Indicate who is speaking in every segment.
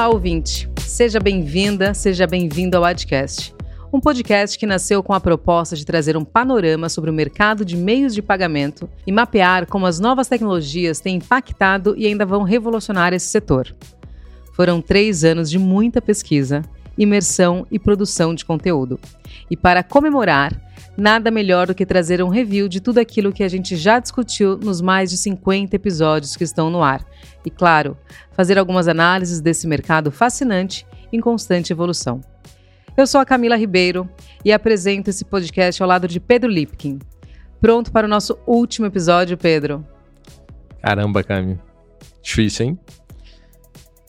Speaker 1: Olá, ouvinte. Seja bem-vinda, seja bem-vindo ao Adcast. Um podcast que nasceu com a proposta de trazer um panorama sobre o mercado de meios de pagamento e mapear como as novas tecnologias têm impactado e ainda vão revolucionar esse setor. Foram três anos de muita pesquisa, imersão e produção de conteúdo. E para comemorar, nada melhor do que trazer um review de tudo aquilo que a gente já discutiu nos mais de 50 episódios que estão no ar. E, claro, fazer algumas análises desse mercado fascinante em constante evolução. Eu sou a Camila Ribeiro e apresento esse podcast ao lado de Pedro Lipkin. Pronto para o nosso último episódio, Pedro?
Speaker 2: Caramba, Cami. Difícil, hein?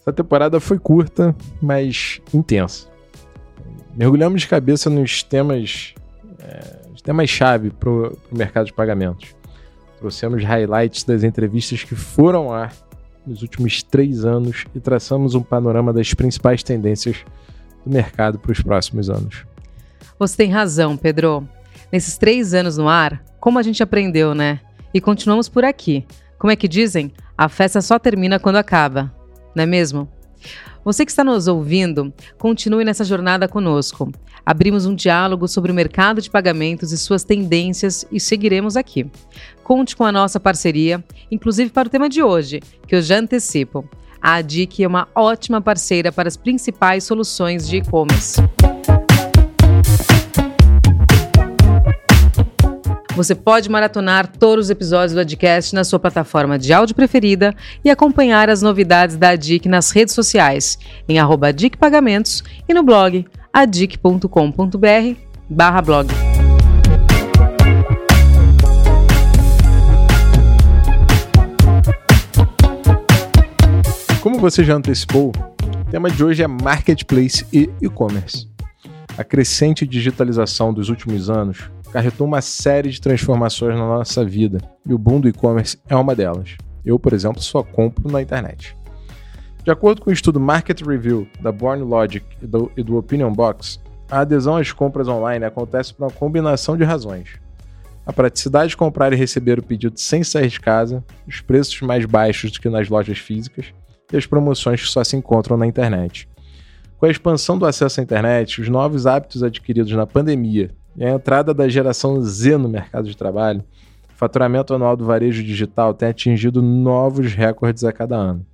Speaker 2: Essa temporada foi curta, mas intensa. Mergulhamos de cabeça nos temas é, temas-chave para o mercado de pagamentos. Trouxemos highlights das entrevistas que foram ao ar nos últimos três anos e traçamos um panorama das principais tendências do mercado para os próximos anos.
Speaker 1: Você tem razão, Pedro. Nesses três anos no ar, como a gente aprendeu, né? E continuamos por aqui. Como é que dizem? A festa só termina quando acaba, não é mesmo? Você que está nos ouvindo, continue nessa jornada conosco. Abrimos um diálogo sobre o mercado de pagamentos e suas tendências e seguiremos aqui. Conte com a nossa parceria, inclusive para o tema de hoje, que eu já antecipo. A ADIC é uma ótima parceira para as principais soluções de e-commerce. Você pode maratonar todos os episódios do Adcast na sua plataforma de áudio preferida e acompanhar as novidades da ADIC nas redes sociais, em arroba adicpagamentos e no blog adic.com.br barra blog.
Speaker 2: Como você já antecipou, o tema de hoje é Marketplace e e-commerce. A crescente digitalização dos últimos anos carretou uma série de transformações na nossa vida e o boom do e-commerce é uma delas. Eu, por exemplo, só compro na internet. De acordo com o estudo Market Review da Born Logic e do, e do Opinion Box, a adesão às compras online acontece por uma combinação de razões. A praticidade de comprar e receber o pedido sem sair de casa, os preços mais baixos do que nas lojas físicas e as promoções que só se encontram na internet. Com a expansão do acesso à internet, os novos hábitos adquiridos na pandemia e a entrada da geração Z no mercado de trabalho, o faturamento anual do varejo digital tem atingido novos recordes a cada ano.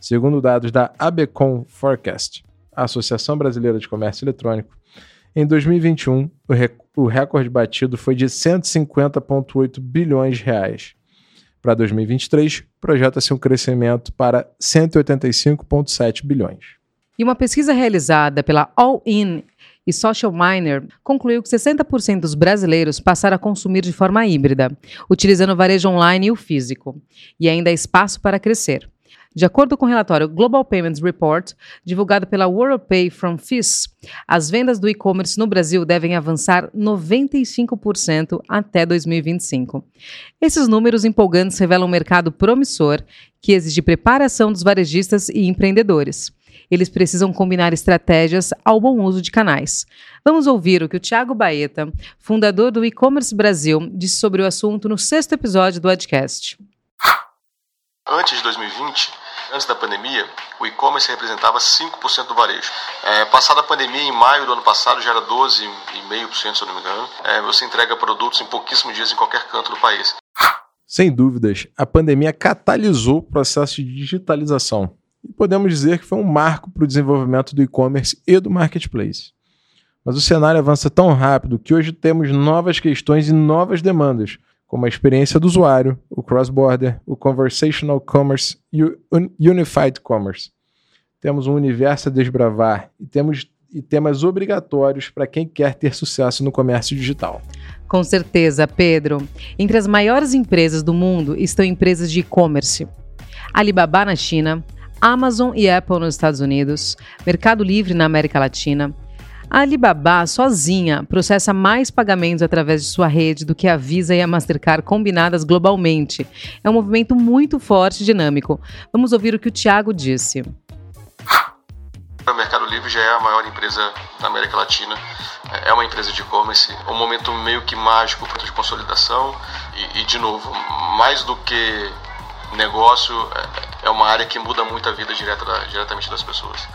Speaker 2: Segundo dados da ABCOM Forecast, a Associação Brasileira de Comércio Eletrônico, em 2021 o, rec o recorde batido foi de 150,8 bilhões de reais. Para 2023, projeta-se um crescimento para 185,7 bilhões.
Speaker 1: E uma pesquisa realizada pela All In e Social Miner concluiu que 60% dos brasileiros passaram a consumir de forma híbrida, utilizando o varejo online e o físico, e ainda há espaço para crescer. De acordo com o relatório Global Payments Report, divulgado pela WorldPay from FIS, as vendas do e-commerce no Brasil devem avançar 95% até 2025. Esses números empolgantes revelam um mercado promissor que exige preparação dos varejistas e empreendedores eles precisam combinar estratégias ao bom uso de canais. Vamos ouvir o que o Thiago Baeta, fundador do E-Commerce Brasil, disse sobre o assunto no sexto episódio do podcast.
Speaker 3: Antes de 2020, antes da pandemia, o e-commerce representava 5% do varejo. É, passada a pandemia, em maio do ano passado, já era 12,5%, se eu não me engano. É, você entrega produtos em pouquíssimos dias em qualquer canto do país.
Speaker 2: Sem dúvidas, a pandemia catalisou o processo de digitalização e podemos dizer que foi um marco para o desenvolvimento do e-commerce e do marketplace. Mas o cenário avança tão rápido que hoje temos novas questões e novas demandas, como a experiência do usuário, o cross-border, o conversational commerce e o unified commerce. Temos um universo a desbravar e temos e temas obrigatórios para quem quer ter sucesso no comércio digital.
Speaker 1: Com certeza, Pedro. Entre as maiores empresas do mundo estão empresas de e-commerce. Alibaba na China, Amazon e Apple nos Estados Unidos, Mercado Livre na América Latina. A Alibaba, sozinha, processa mais pagamentos através de sua rede do que a Visa e a Mastercard combinadas globalmente. É um movimento muito forte e dinâmico. Vamos ouvir o que o Thiago disse.
Speaker 3: O Mercado Livre já é a maior empresa da América Latina, é uma empresa de e-commerce, um momento meio que mágico de consolidação e, e, de novo, mais do que negócio é, é uma área que muda muito a vida direta da, diretamente das pessoas.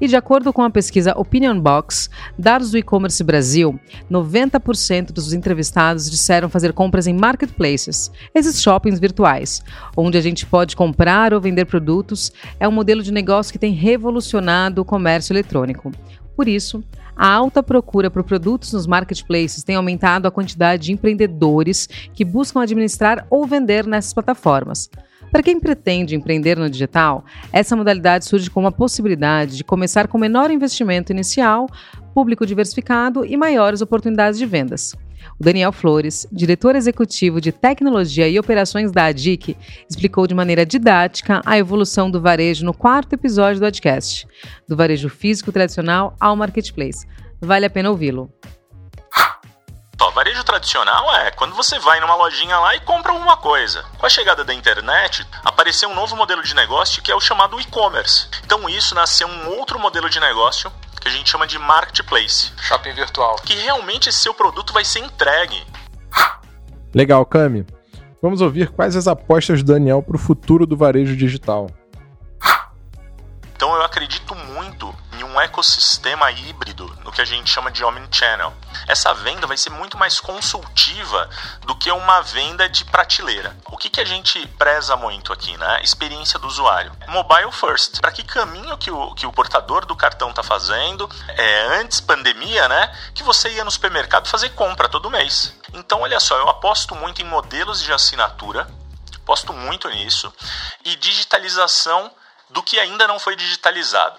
Speaker 1: E de acordo com a pesquisa Opinion Box, dados do e-commerce Brasil, 90% dos entrevistados disseram fazer compras em marketplaces, esses shoppings virtuais, onde a gente pode comprar ou vender produtos, é um modelo de negócio que tem revolucionado o comércio eletrônico. Por isso, a alta procura por produtos nos marketplaces tem aumentado a quantidade de empreendedores que buscam administrar ou vender nessas plataformas. Para quem pretende empreender no digital, essa modalidade surge como a possibilidade de começar com menor investimento inicial, público diversificado e maiores oportunidades de vendas. O Daniel Flores, diretor executivo de tecnologia e operações da ADIC, explicou de maneira didática a evolução do varejo no quarto episódio do podcast, do varejo físico tradicional ao marketplace. Vale a pena ouvi-lo.
Speaker 4: Varejo tradicional é quando você vai numa lojinha lá e compra alguma coisa. Com a chegada da internet, apareceu um novo modelo de negócio que é o chamado e-commerce. Então isso nasceu um outro modelo de negócio que a gente chama de marketplace.
Speaker 3: Shopping virtual.
Speaker 4: Que realmente esse seu produto vai ser entregue.
Speaker 2: Legal, Cami. Vamos ouvir quais as apostas do Daniel para o futuro do varejo digital.
Speaker 4: Então eu acredito muito ecossistema híbrido, no que a gente chama de omnichannel. Essa venda vai ser muito mais consultiva do que uma venda de prateleira. O que, que a gente preza muito aqui, né? Experiência do usuário. Mobile first. Para que caminho que o, que o portador do cartão está fazendo? É, antes pandemia, né? Que você ia no supermercado fazer compra todo mês. Então, olha só, eu aposto muito em modelos de assinatura, aposto muito nisso, e digitalização do que ainda não foi digitalizado.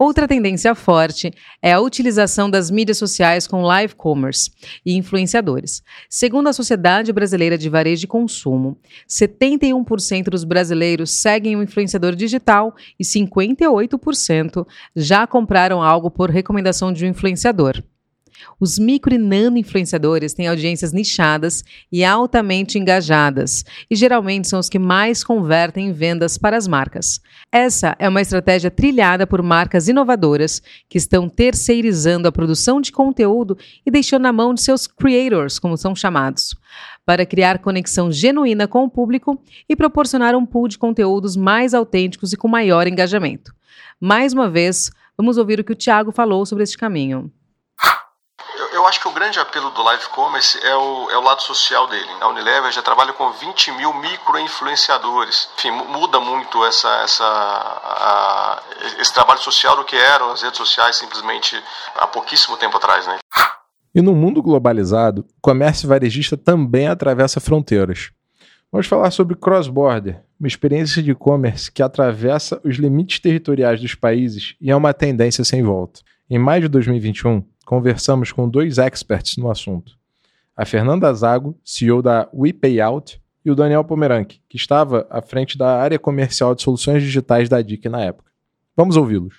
Speaker 1: Outra tendência forte é a utilização das mídias sociais com live commerce e influenciadores. Segundo a Sociedade Brasileira de Varejo e Consumo, 71% dos brasileiros seguem um influenciador digital e 58% já compraram algo por recomendação de um influenciador. Os micro e nano influenciadores têm audiências nichadas e altamente engajadas, e geralmente são os que mais convertem em vendas para as marcas. Essa é uma estratégia trilhada por marcas inovadoras que estão terceirizando a produção de conteúdo e deixando na mão de seus creators, como são chamados, para criar conexão genuína com o público e proporcionar um pool de conteúdos mais autênticos e com maior engajamento. Mais uma vez, vamos ouvir o que o Thiago falou sobre este caminho
Speaker 3: eu acho que o grande apelo do live commerce é o, é o lado social dele. A Unilever já trabalha com 20 mil micro-influenciadores. Enfim, muda muito essa, essa, a, esse trabalho social do que eram as redes sociais simplesmente há pouquíssimo tempo atrás. Né?
Speaker 2: E no mundo globalizado, o comércio varejista também atravessa fronteiras. Vamos falar sobre cross-border, uma experiência de e-commerce que atravessa os limites territoriais dos países e é uma tendência sem volta. Em maio de 2021, conversamos com dois experts no assunto. A Fernanda Zago, CEO da WePayout, e o Daniel Pomerank, que estava à frente da área comercial de soluções digitais da DIC na época. Vamos ouvi-los.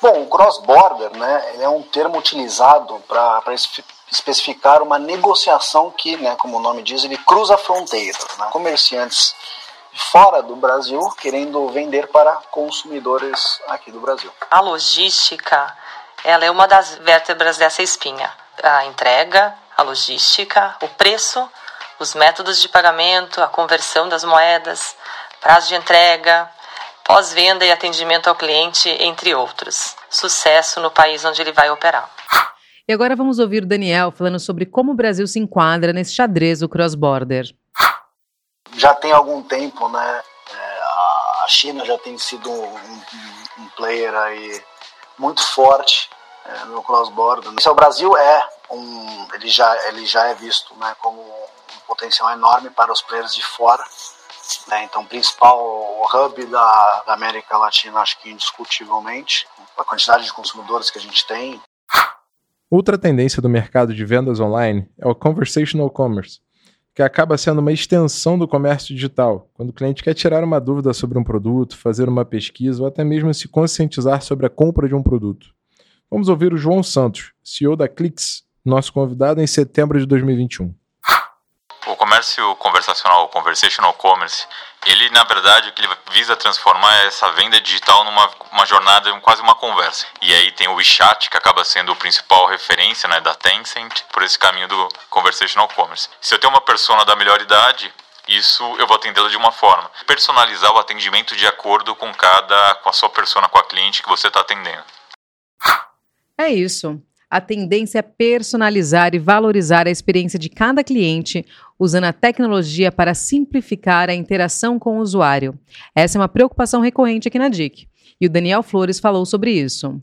Speaker 5: Bom, o cross-border né, é um termo utilizado para especificar uma negociação que, né, como o nome diz, ele cruza fronteiras. Né? Comerciantes fora do Brasil querendo vender para consumidores aqui do Brasil.
Speaker 6: A logística ela é uma das vértebras dessa espinha. A entrega, a logística, o preço, os métodos de pagamento, a conversão das moedas, prazo de entrega, pós-venda e atendimento ao cliente, entre outros. Sucesso no país onde ele vai operar.
Speaker 1: E agora vamos ouvir o Daniel falando sobre como o Brasil se enquadra nesse xadrez do cross-border.
Speaker 5: Já tem algum tempo, né? É, a China já tem sido um, um player aí muito forte é, no cross-border. Esse é o Brasil é um, ele já ele já é visto, né, como um potencial enorme para os players de fora. Né, então, principal hub da, da América Latina, acho que indiscutivelmente, a quantidade de consumidores que a gente tem.
Speaker 2: Outra tendência do mercado de vendas online é o conversational commerce, que acaba sendo uma extensão do comércio digital, quando o cliente quer tirar uma dúvida sobre um produto, fazer uma pesquisa ou até mesmo se conscientizar sobre a compra de um produto. Vamos ouvir o João Santos, CEO da Clix, nosso convidado em setembro de 2021.
Speaker 4: Comércio conversacional, o conversational commerce, ele na verdade o que ele visa transformar é essa venda digital numa uma jornada, quase uma conversa. E aí tem o WeChat, que acaba sendo o principal referência né, da Tencent, por esse caminho do conversational commerce. Se eu tenho uma persona da melhor idade, isso eu vou atendê-la de uma forma. Personalizar o atendimento de acordo com cada, com a sua persona, com a cliente que você está atendendo.
Speaker 1: É isso. A tendência é personalizar e valorizar a experiência de cada cliente, usando a tecnologia para simplificar a interação com o usuário. Essa é uma preocupação recorrente aqui na DIC. E o Daniel Flores falou sobre isso.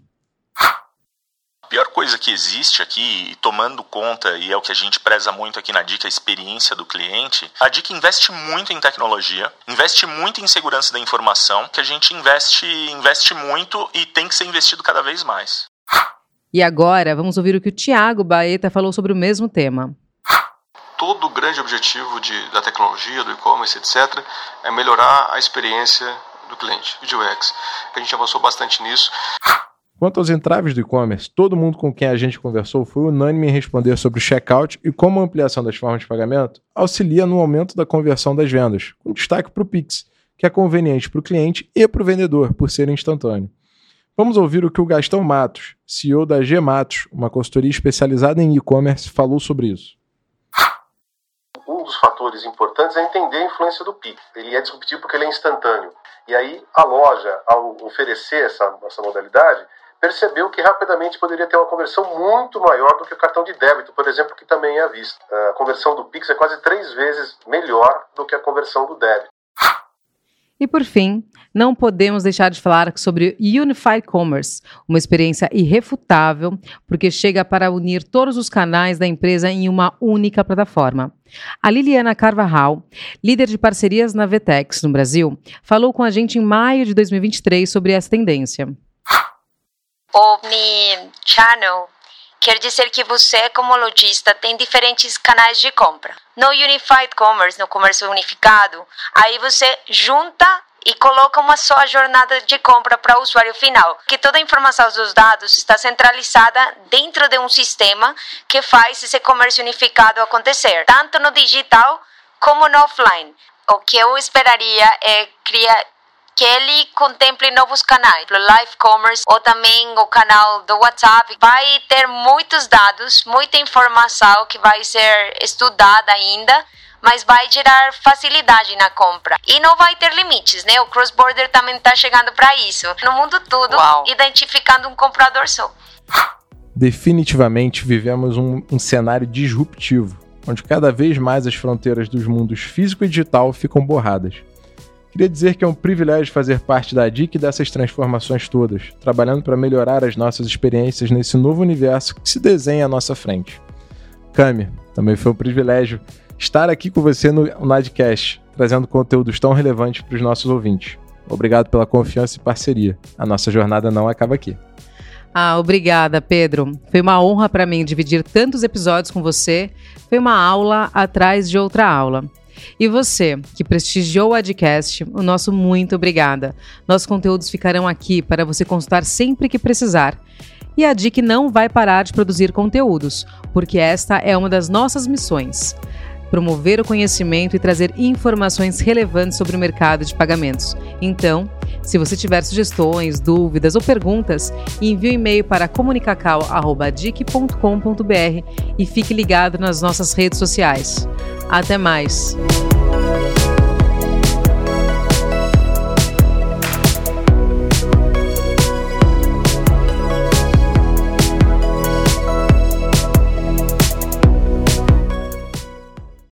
Speaker 4: A pior coisa que existe aqui, tomando conta, e é o que a gente preza muito aqui na DIC, a experiência do cliente, a DIC investe muito em tecnologia, investe muito em segurança da informação, que a gente investe, investe muito e tem que ser investido cada vez mais.
Speaker 1: E agora, vamos ouvir o que o Tiago Baeta falou sobre o mesmo tema.
Speaker 3: Todo o grande objetivo de, da tecnologia, do e-commerce, etc., é melhorar a experiência do cliente, o UX. A gente avançou bastante nisso.
Speaker 2: Quanto aos entraves do e-commerce, todo mundo com quem a gente conversou foi unânime em responder sobre o checkout e como a ampliação das formas de pagamento auxilia no aumento da conversão das vendas, com destaque para o Pix, que é conveniente para o cliente e para o vendedor, por ser instantâneo. Vamos ouvir o que o Gastão Matos, CEO da G Matos, uma consultoria especializada em e-commerce, falou sobre isso.
Speaker 7: Um dos fatores importantes é entender a influência do Pix. Ele é disruptivo porque ele é instantâneo. E aí a loja, ao oferecer essa, essa modalidade, percebeu que rapidamente poderia ter uma conversão muito maior do que o cartão de débito, por exemplo, que também é à vista. A conversão do Pix é quase três vezes melhor do que a conversão do débito.
Speaker 1: E por fim, não podemos deixar de falar sobre Unified Commerce, uma experiência irrefutável, porque chega para unir todos os canais da empresa em uma única plataforma. A Liliana Carvajal, líder de parcerias na Vetex no Brasil, falou com a gente em maio de 2023 sobre essa tendência.
Speaker 8: Omnichannel quer dizer que você, como lojista, tem diferentes canais de compra. No Unified Commerce, no comércio unificado, aí você junta e coloca uma só jornada de compra para o usuário final, que toda a informação dos dados está centralizada dentro de um sistema que faz esse comércio unificado acontecer, tanto no digital como no offline. O que eu esperaria é criar que ele contemple novos canais, o live commerce ou também o canal do WhatsApp. Vai ter muitos dados, muita informação que vai ser estudada ainda, mas vai gerar facilidade na compra. E não vai ter limites, né? O cross-border também está chegando para isso. No mundo todo, Uau. identificando um comprador só.
Speaker 2: Definitivamente vivemos um, um cenário disruptivo, onde cada vez mais as fronteiras dos mundos físico e digital ficam borradas. Queria dizer que é um privilégio fazer parte da DIC dessas transformações todas, trabalhando para melhorar as nossas experiências nesse novo universo que se desenha à nossa frente. Cami, também foi um privilégio estar aqui com você no Nadcast, trazendo conteúdos tão relevantes para os nossos ouvintes. Obrigado pela confiança e parceria. A nossa jornada não acaba aqui.
Speaker 1: Ah, obrigada, Pedro. Foi uma honra para mim dividir tantos episódios com você. Foi uma aula atrás de outra aula. E você, que prestigiou o Adcast, o nosso muito obrigada. Nossos conteúdos ficarão aqui para você consultar sempre que precisar. E a DIC não vai parar de produzir conteúdos, porque esta é uma das nossas missões promover o conhecimento e trazer informações relevantes sobre o mercado de pagamentos. Então, se você tiver sugestões, dúvidas ou perguntas, envie um e-mail para comunicacal.dic.com.br e fique ligado nas nossas redes sociais. Até mais!